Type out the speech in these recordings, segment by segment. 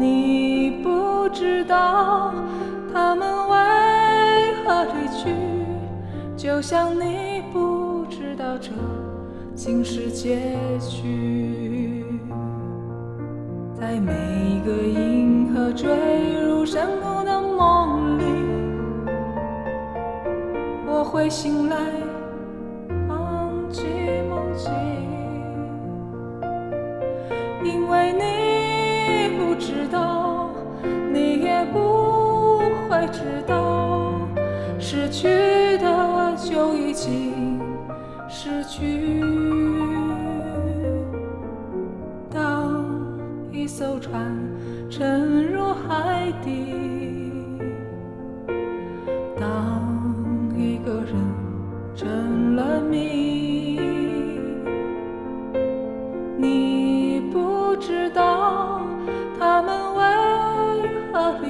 你不知道他们为何离去，就像你不知道这竟是结局。在每个银河坠入山谷的梦里，我会醒来，忘记梦境，因为你知道，你也不会知道，失去的就已经失去。当一艘船沉入海底，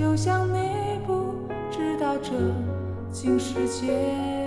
就像你不知道这竟是结局。